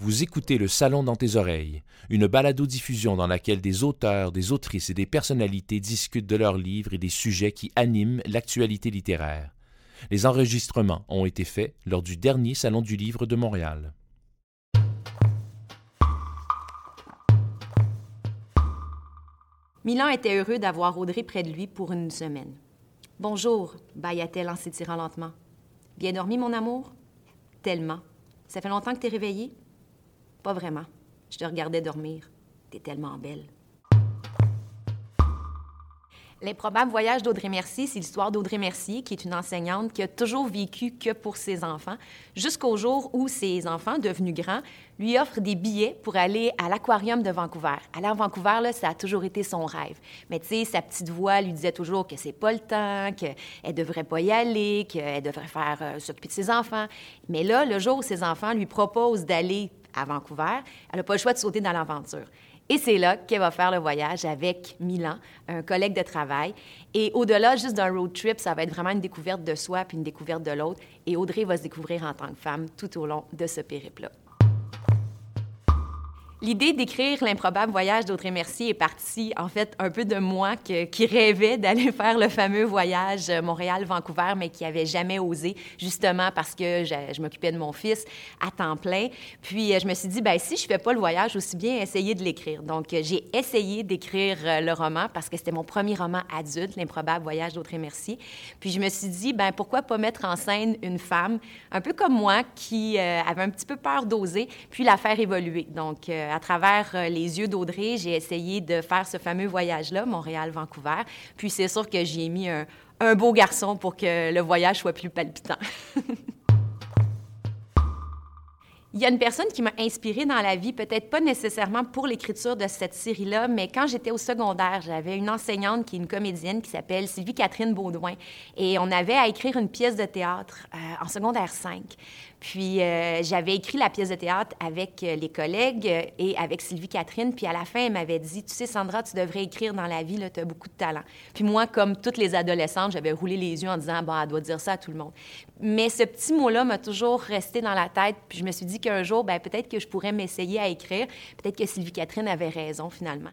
Vous écoutez Le Salon dans tes oreilles, une balado-diffusion dans laquelle des auteurs, des autrices et des personnalités discutent de leurs livres et des sujets qui animent l'actualité littéraire. Les enregistrements ont été faits lors du dernier Salon du Livre de Montréal. Milan était heureux d'avoir Audrey près de lui pour une semaine. Bonjour, bâilla-t-elle en s'étirant lentement. Bien dormi, mon amour? Tellement. Ça fait longtemps que t'es réveillé? Pas vraiment. Je te regardais dormir. T'es tellement belle. L'improbable voyage d'Audrey Mercier, c'est l'histoire d'Audrey Mercier, qui est une enseignante qui a toujours vécu que pour ses enfants, jusqu'au jour où ses enfants, devenus grands, lui offrent des billets pour aller à l'aquarium de Vancouver. Aller à Vancouver, là, ça a toujours été son rêve. Mais tu sais, sa petite voix lui disait toujours que c'est pas le temps, qu'elle devrait pas y aller, qu'elle devrait faire euh, s'occuper de ses enfants. Mais là, le jour où ses enfants lui proposent d'aller à Vancouver, elle n'a pas le choix de sauter dans l'aventure. Et c'est là qu'elle va faire le voyage avec Milan, un collègue de travail. Et au-delà juste d'un road trip, ça va être vraiment une découverte de soi puis une découverte de l'autre. Et Audrey va se découvrir en tant que femme tout au long de ce périple-là. L'idée d'écrire l'improbable voyage d'Audrey Mercier est partie, en fait, un peu de moi qui rêvait d'aller faire le fameux voyage Montréal-Vancouver, mais qui avait jamais osé, justement parce que je, m'occupais de mon fils à temps plein. Puis euh, je me suis dit, ben si je fais pas le voyage, aussi bien essayer de l'écrire. Donc euh, j'ai essayé d'écrire euh, le roman parce que c'était mon premier roman adulte, l'improbable voyage d'Audrey Mercier. Puis je me suis dit, ben pourquoi pas mettre en scène une femme, un peu comme moi, qui avait un petit peu peur d'oser, puis la faire évoluer. Donc à travers euh, les yeux d'Audrey, j'ai essayé de faire ce fameux voyage-là, Montréal-Vancouver. Puis c'est sûr que j'y ai mis un beau garçon pour que le voyage soit plus palpitant. Il y a une personne qui m'a inspirée dans la vie, peut-être pas nécessairement pour l'écriture de cette série-là, mais quand j'étais au secondaire, j'avais une enseignante qui est une comédienne qui s'appelle Sylvie-Catherine Baudouin. Et on avait à écrire une pièce de théâtre euh, en secondaire 5. Puis euh, j'avais écrit la pièce de théâtre avec euh, les collègues et avec Sylvie Catherine. Puis à la fin, elle m'avait dit Tu sais, Sandra, tu devrais écrire dans la vie, tu as beaucoup de talent. Puis moi, comme toutes les adolescentes, j'avais roulé les yeux en disant Bon, elle doit dire ça à tout le monde. Mais ce petit mot-là m'a toujours resté dans la tête. Puis je me suis dit qu'un jour, ben, peut-être que je pourrais m'essayer à écrire. Peut-être que Sylvie Catherine avait raison finalement.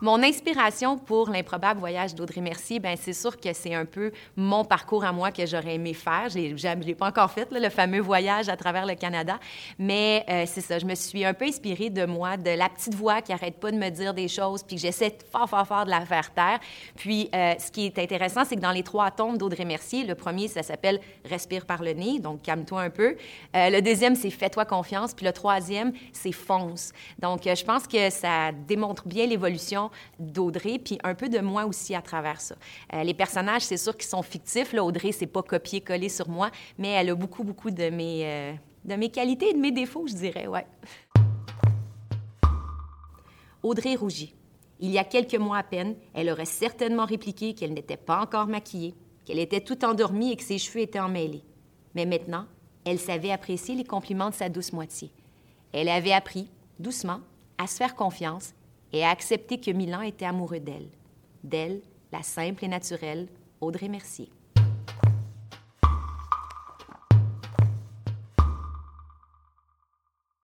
Mon inspiration pour l'improbable voyage d'Audrey Mercier, ben c'est sûr que c'est un peu mon parcours à moi que j'aurais aimé faire. Je ne l'ai pas encore fait, le fameux voyage à travers le Canada, mais euh, c'est ça. Je me suis un peu inspirée de moi, de la petite voix qui arrête pas de me dire des choses, puis que j'essaie fort, fort, fort de la faire taire. Puis, euh, ce qui est intéressant, c'est que dans les trois tomes d'Audrey Mercier, le premier, ça s'appelle Respire par le nez, donc calme-toi un peu. Euh, le deuxième, c'est Fais-toi confiance. Puis le troisième, c'est Fonce. Donc, je pense que ça démontre bien l'évolution d'Audrey, puis un peu de moi aussi à travers ça. Euh, les personnages, c'est sûr qu'ils sont fictifs. Là, Audrey, c'est pas copier-coller sur moi, mais elle a beaucoup, beaucoup de mes, euh, de mes qualités et de mes défauts, je dirais, ouais. Audrey rougit. Il y a quelques mois à peine, elle aurait certainement répliqué qu'elle n'était pas encore maquillée, qu'elle était tout endormie et que ses cheveux étaient emmêlés. Mais maintenant, elle savait apprécier les compliments de sa douce moitié. Elle avait appris, doucement, à se faire confiance et à accepter que Milan était amoureux d'elle, d'elle, la simple et naturelle Audrey Mercier.